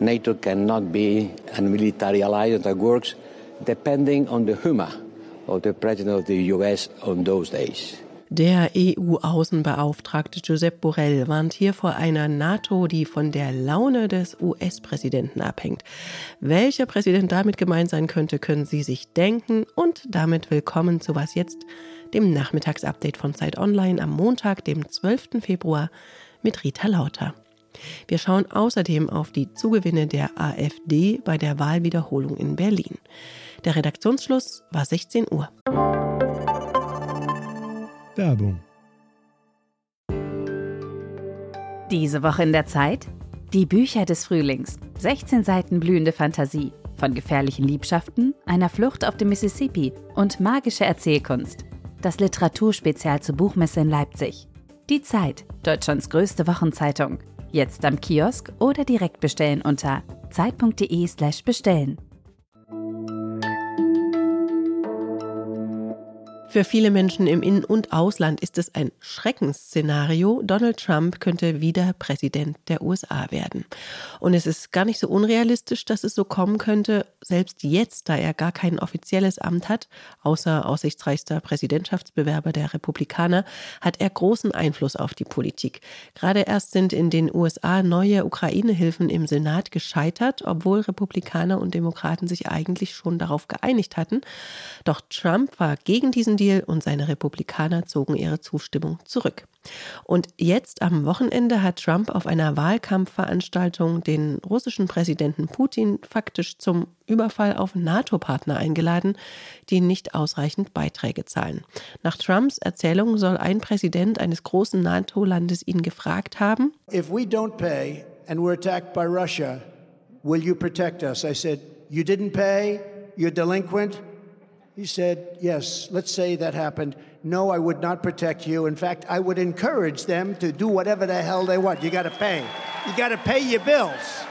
NATO cannot be a military alliance that works depending on the humor of the president of the US on those days. Der EU-Außenbeauftragte Josep Borrell warnt hier vor einer NATO, die von der Laune des US-Präsidenten abhängt. Welcher Präsident damit gemeint sein könnte, können Sie sich denken. Und damit willkommen zu Was jetzt, dem Nachmittagsupdate von Zeit Online am Montag, dem 12. Februar mit Rita Lauter. Wir schauen außerdem auf die Zugewinne der AfD bei der Wahlwiederholung in Berlin. Der Redaktionsschluss war 16 Uhr. Werbung. Diese Woche in der Zeit? Die Bücher des Frühlings. 16 Seiten blühende Fantasie. Von gefährlichen Liebschaften, einer Flucht auf dem Mississippi und magische Erzählkunst. Das Literaturspezial zur Buchmesse in Leipzig. Die Zeit, Deutschlands größte Wochenzeitung. Jetzt am Kiosk oder direkt bestellen unter zeit.de/slash Für viele Menschen im In- und Ausland ist es ein Schreckensszenario. Donald Trump könnte wieder Präsident der USA werden. Und es ist gar nicht so unrealistisch, dass es so kommen könnte, selbst jetzt, da er gar kein offizielles Amt hat, außer aussichtsreichster Präsidentschaftsbewerber der Republikaner, hat er großen Einfluss auf die Politik. Gerade erst sind in den USA neue Ukraine-Hilfen im Senat gescheitert, obwohl Republikaner und Demokraten sich eigentlich schon darauf geeinigt hatten. Doch Trump war gegen diesen Deal und seine Republikaner zogen ihre Zustimmung zurück. Und jetzt am Wochenende hat Trump auf einer Wahlkampfveranstaltung den russischen Präsidenten Putin faktisch zum Überfall auf NATO-Partner eingeladen, die nicht ausreichend Beiträge zahlen. Nach Trumps Erzählung soll ein Präsident eines großen NATO-Landes ihn gefragt haben: If we don't pay and we're attacked by Russia, will you protect us? I said, you didn't pay, you're delinquent. He said, Yes, let's say that happened. No, I would not protect you. In fact, I would encourage them to do whatever the hell they want. You got to pay. You got to pay your bills.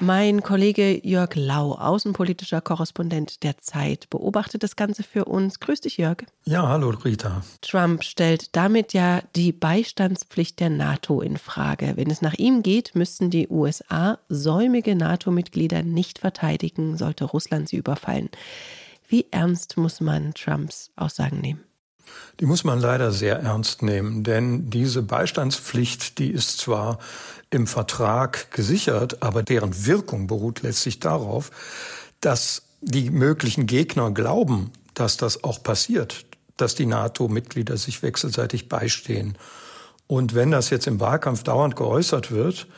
Mein Kollege Jörg Lau, außenpolitischer Korrespondent der Zeit, beobachtet das Ganze für uns. Grüß dich, Jörg. Ja, hallo, Rita. Trump stellt damit ja die Beistandspflicht der NATO in Frage. Wenn es nach ihm geht, müssten die USA säumige NATO-Mitglieder nicht verteidigen, sollte Russland sie überfallen. Wie ernst muss man Trumps Aussagen nehmen? Die muss man leider sehr ernst nehmen, denn diese Beistandspflicht, die ist zwar im Vertrag gesichert, aber deren Wirkung beruht letztlich darauf, dass die möglichen Gegner glauben, dass das auch passiert, dass die NATO-Mitglieder sich wechselseitig beistehen. Und wenn das jetzt im Wahlkampf dauernd geäußert wird,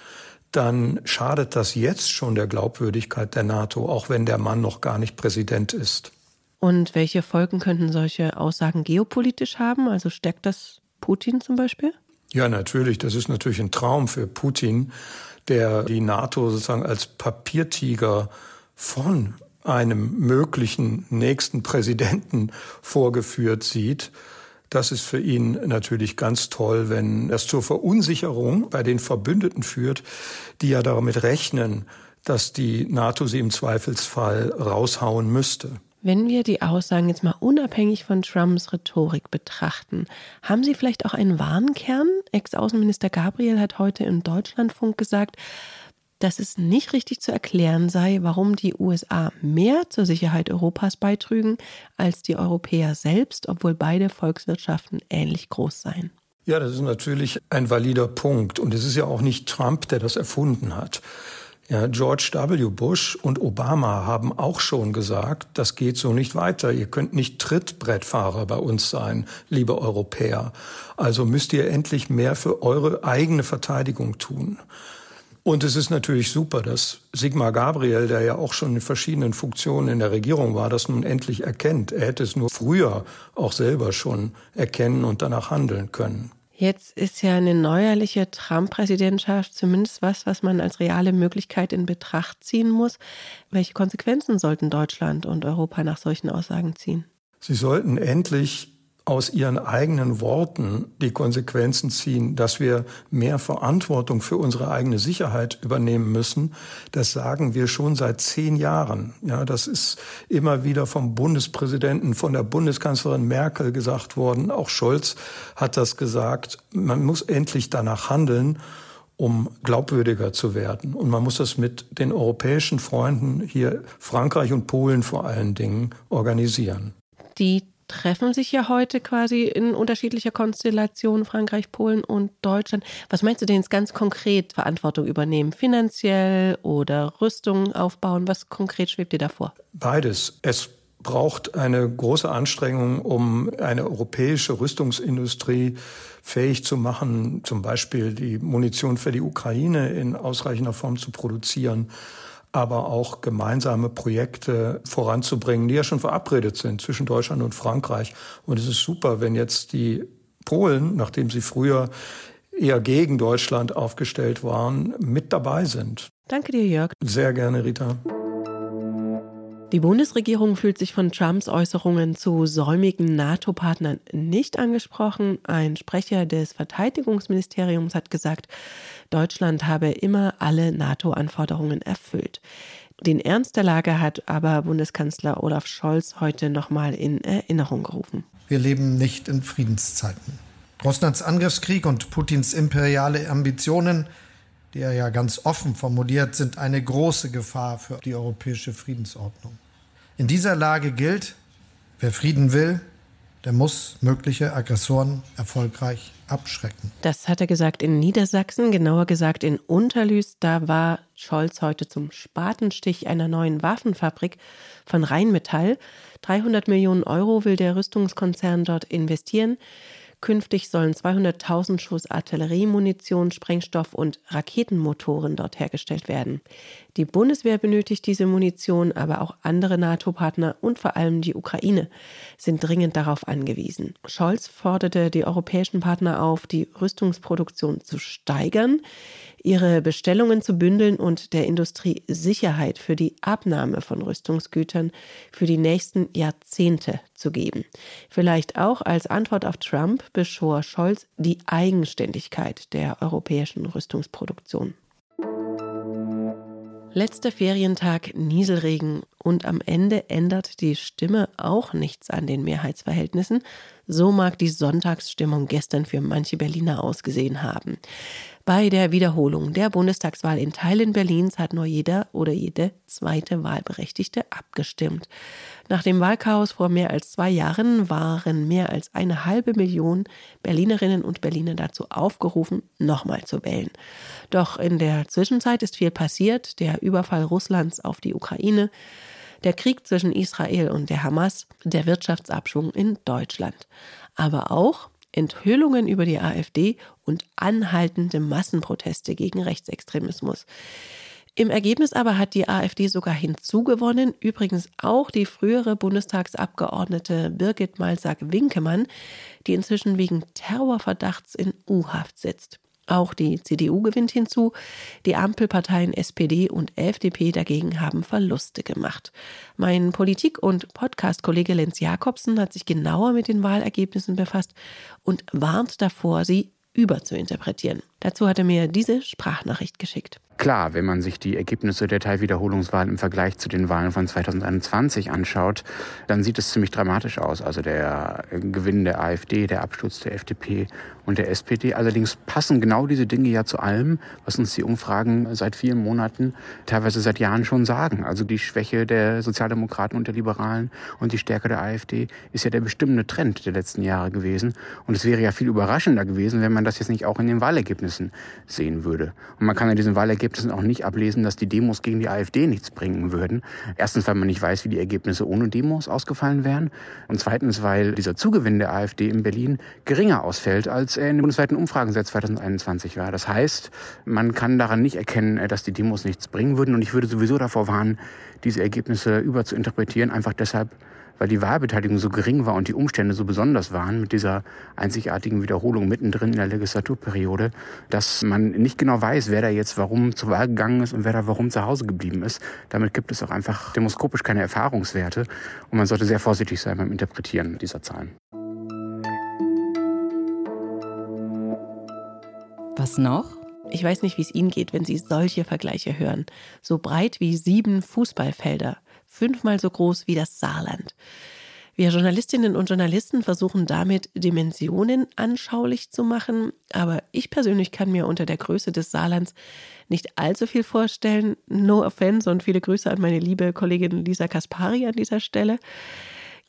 dann schadet das jetzt schon der Glaubwürdigkeit der NATO, auch wenn der Mann noch gar nicht Präsident ist. Und welche Folgen könnten solche Aussagen geopolitisch haben? Also stärkt das Putin zum Beispiel? Ja, natürlich. Das ist natürlich ein Traum für Putin, der die NATO sozusagen als Papiertiger von einem möglichen nächsten Präsidenten vorgeführt sieht. Das ist für ihn natürlich ganz toll, wenn das zur Verunsicherung bei den Verbündeten führt, die ja damit rechnen, dass die NATO sie im Zweifelsfall raushauen müsste. Wenn wir die Aussagen jetzt mal unabhängig von Trumps Rhetorik betrachten, haben Sie vielleicht auch einen Warnkern? Ex-Außenminister Gabriel hat heute im Deutschlandfunk gesagt, dass es nicht richtig zu erklären sei, warum die USA mehr zur Sicherheit Europas beitrügen als die Europäer selbst, obwohl beide Volkswirtschaften ähnlich groß seien. Ja, das ist natürlich ein valider Punkt. Und es ist ja auch nicht Trump, der das erfunden hat. Ja, George W. Bush und Obama haben auch schon gesagt, das geht so nicht weiter. Ihr könnt nicht Trittbrettfahrer bei uns sein, liebe Europäer. Also müsst ihr endlich mehr für eure eigene Verteidigung tun. Und es ist natürlich super, dass Sigmar Gabriel, der ja auch schon in verschiedenen Funktionen in der Regierung war, das nun endlich erkennt. Er hätte es nur früher auch selber schon erkennen und danach handeln können. Jetzt ist ja eine neuerliche Trump-Präsidentschaft zumindest was, was man als reale Möglichkeit in Betracht ziehen muss. Welche Konsequenzen sollten Deutschland und Europa nach solchen Aussagen ziehen? Sie sollten endlich aus ihren eigenen Worten die Konsequenzen ziehen, dass wir mehr Verantwortung für unsere eigene Sicherheit übernehmen müssen. Das sagen wir schon seit zehn Jahren. Ja, das ist immer wieder vom Bundespräsidenten, von der Bundeskanzlerin Merkel gesagt worden. Auch Scholz hat das gesagt. Man muss endlich danach handeln. um glaubwürdiger zu werden. Und man muss das mit den europäischen Freunden hier, Frankreich und Polen vor allen Dingen, organisieren. Die treffen sich ja heute quasi in unterschiedlicher Konstellation, Frankreich, Polen und Deutschland. Was meinst du denn jetzt ganz konkret Verantwortung übernehmen? Finanziell oder Rüstung aufbauen? Was konkret schwebt dir davor? Beides. Es braucht eine große Anstrengung, um eine europäische Rüstungsindustrie fähig zu machen, zum Beispiel die Munition für die Ukraine in ausreichender Form zu produzieren aber auch gemeinsame Projekte voranzubringen, die ja schon verabredet sind zwischen Deutschland und Frankreich. Und es ist super, wenn jetzt die Polen, nachdem sie früher eher gegen Deutschland aufgestellt waren, mit dabei sind. Danke dir, Jörg. Sehr gerne, Rita. Die Bundesregierung fühlt sich von Trumps Äußerungen zu säumigen NATO-Partnern nicht angesprochen. Ein Sprecher des Verteidigungsministeriums hat gesagt, Deutschland habe immer alle NATO-Anforderungen erfüllt. Den Ernst der Lage hat aber Bundeskanzler Olaf Scholz heute nochmal in Erinnerung gerufen. Wir leben nicht in Friedenszeiten. Russlands Angriffskrieg und Putins imperiale Ambitionen die er ja ganz offen formuliert, sind eine große Gefahr für die europäische Friedensordnung. In dieser Lage gilt, wer Frieden will, der muss mögliche Aggressoren erfolgreich abschrecken. Das hat er gesagt in Niedersachsen, genauer gesagt in Unterlüß. Da war Scholz heute zum Spatenstich einer neuen Waffenfabrik von Rheinmetall. 300 Millionen Euro will der Rüstungskonzern dort investieren. Künftig sollen 200.000 Schuss Artilleriemunition, Sprengstoff und Raketenmotoren dort hergestellt werden. Die Bundeswehr benötigt diese Munition, aber auch andere NATO-Partner und vor allem die Ukraine sind dringend darauf angewiesen. Scholz forderte die europäischen Partner auf, die Rüstungsproduktion zu steigern ihre Bestellungen zu bündeln und der Industrie Sicherheit für die Abnahme von Rüstungsgütern für die nächsten Jahrzehnte zu geben. Vielleicht auch als Antwort auf Trump beschwor Scholz die Eigenständigkeit der europäischen Rüstungsproduktion. Letzter Ferientag, Nieselregen und am Ende ändert die Stimme auch nichts an den Mehrheitsverhältnissen. So mag die Sonntagsstimmung gestern für manche Berliner ausgesehen haben. Bei der Wiederholung der Bundestagswahl in Teilen Berlins hat nur jeder oder jede zweite Wahlberechtigte abgestimmt. Nach dem Wahlchaos vor mehr als zwei Jahren waren mehr als eine halbe Million Berlinerinnen und Berliner dazu aufgerufen, nochmal zu wählen. Doch in der Zwischenzeit ist viel passiert. Der Überfall Russlands auf die Ukraine, der Krieg zwischen Israel und der Hamas, der Wirtschaftsabschwung in Deutschland. Aber auch Enthüllungen über die AfD und anhaltende Massenproteste gegen Rechtsextremismus. Im Ergebnis aber hat die AfD sogar hinzugewonnen, übrigens auch die frühere Bundestagsabgeordnete Birgit Malsack-Winkemann, die inzwischen wegen Terrorverdachts in U-Haft sitzt. Auch die CDU gewinnt hinzu. Die Ampelparteien SPD und FDP dagegen haben Verluste gemacht. Mein Politik- und Podcast-Kollege Lenz Jakobsen hat sich genauer mit den Wahlergebnissen befasst und warnt davor, sie überzuinterpretieren. Dazu hat er mir diese Sprachnachricht geschickt. Klar, wenn man sich die Ergebnisse der Teilwiederholungswahl im Vergleich zu den Wahlen von 2021 anschaut, dann sieht es ziemlich dramatisch aus. Also der Gewinn der AfD, der Absturz der FDP und der SPD. Allerdings passen genau diese Dinge ja zu allem, was uns die Umfragen seit vielen Monaten, teilweise seit Jahren schon sagen. Also die Schwäche der Sozialdemokraten und der Liberalen und die Stärke der AfD ist ja der bestimmende Trend der letzten Jahre gewesen. Und es wäre ja viel überraschender gewesen, wenn man das jetzt nicht auch in den Wahlergebnissen sehen würde. Und man kann in diesen Wahlergebnissen Ergebnissen auch nicht ablesen, dass die Demos gegen die AfD nichts bringen würden. Erstens, weil man nicht weiß, wie die Ergebnisse ohne Demos ausgefallen wären. Und zweitens, weil dieser Zugewinn der AfD in Berlin geringer ausfällt, als er in den bundesweiten Umfragen seit 2021 war. Das heißt, man kann daran nicht erkennen, dass die Demos nichts bringen würden. Und ich würde sowieso davor warnen, diese Ergebnisse überzuinterpretieren, einfach deshalb, weil die Wahlbeteiligung so gering war und die Umstände so besonders waren mit dieser einzigartigen Wiederholung mittendrin in der Legislaturperiode, dass man nicht genau weiß, wer da jetzt warum zur Wahl gegangen ist und wer da warum zu Hause geblieben ist. Damit gibt es auch einfach demoskopisch keine Erfahrungswerte und man sollte sehr vorsichtig sein beim Interpretieren dieser Zahlen. Was noch? Ich weiß nicht, wie es Ihnen geht, wenn Sie solche Vergleiche hören. So breit wie sieben Fußballfelder fünfmal so groß wie das Saarland. Wir Journalistinnen und Journalisten versuchen damit Dimensionen anschaulich zu machen, aber ich persönlich kann mir unter der Größe des Saarlands nicht allzu viel vorstellen. No offense und viele Grüße an meine liebe Kollegin Lisa Kaspari an dieser Stelle.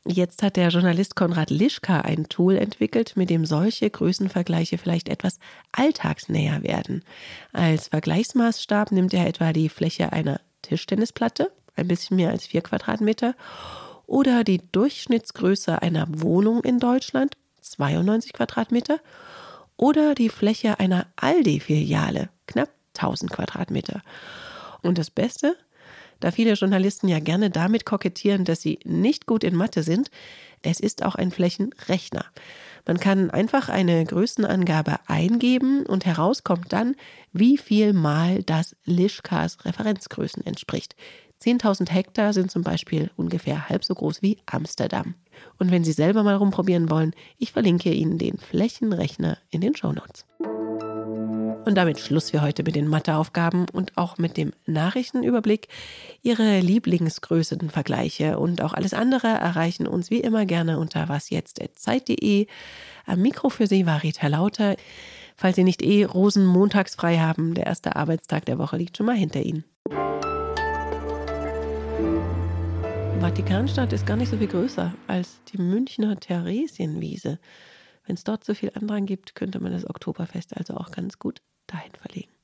Jetzt hat der Journalist Konrad Lischka ein Tool entwickelt, mit dem solche Größenvergleiche vielleicht etwas alltagsnäher werden. Als Vergleichsmaßstab nimmt er etwa die Fläche einer Tischtennisplatte, ein bisschen mehr als vier Quadratmeter, oder die Durchschnittsgröße einer Wohnung in Deutschland, 92 Quadratmeter, oder die Fläche einer Aldi-Filiale, knapp 1000 Quadratmeter. Und das Beste, da viele Journalisten ja gerne damit kokettieren, dass sie nicht gut in Mathe sind, es ist auch ein Flächenrechner. Man kann einfach eine Größenangabe eingeben und herauskommt dann, wie viel mal das Lischkas Referenzgrößen entspricht. 10.000 Hektar sind zum Beispiel ungefähr halb so groß wie Amsterdam. Und wenn Sie selber mal rumprobieren wollen, ich verlinke Ihnen den Flächenrechner in den Shownotes. Und damit Schluss für heute mit den Matheaufgaben und auch mit dem Nachrichtenüberblick. Ihre Lieblingsgrößenvergleiche und auch alles andere erreichen uns wie immer gerne unter wasjetzt.zeit.de. Am Mikro für Sie war Rita Lauter. Falls Sie nicht eh Rosenmontags frei haben, der erste Arbeitstag der Woche liegt schon mal hinter Ihnen. Vatikanstadt ist gar nicht so viel größer als die Münchner Theresienwiese. Wenn es dort so viel Andrang gibt, könnte man das Oktoberfest also auch ganz gut dahin verlegen.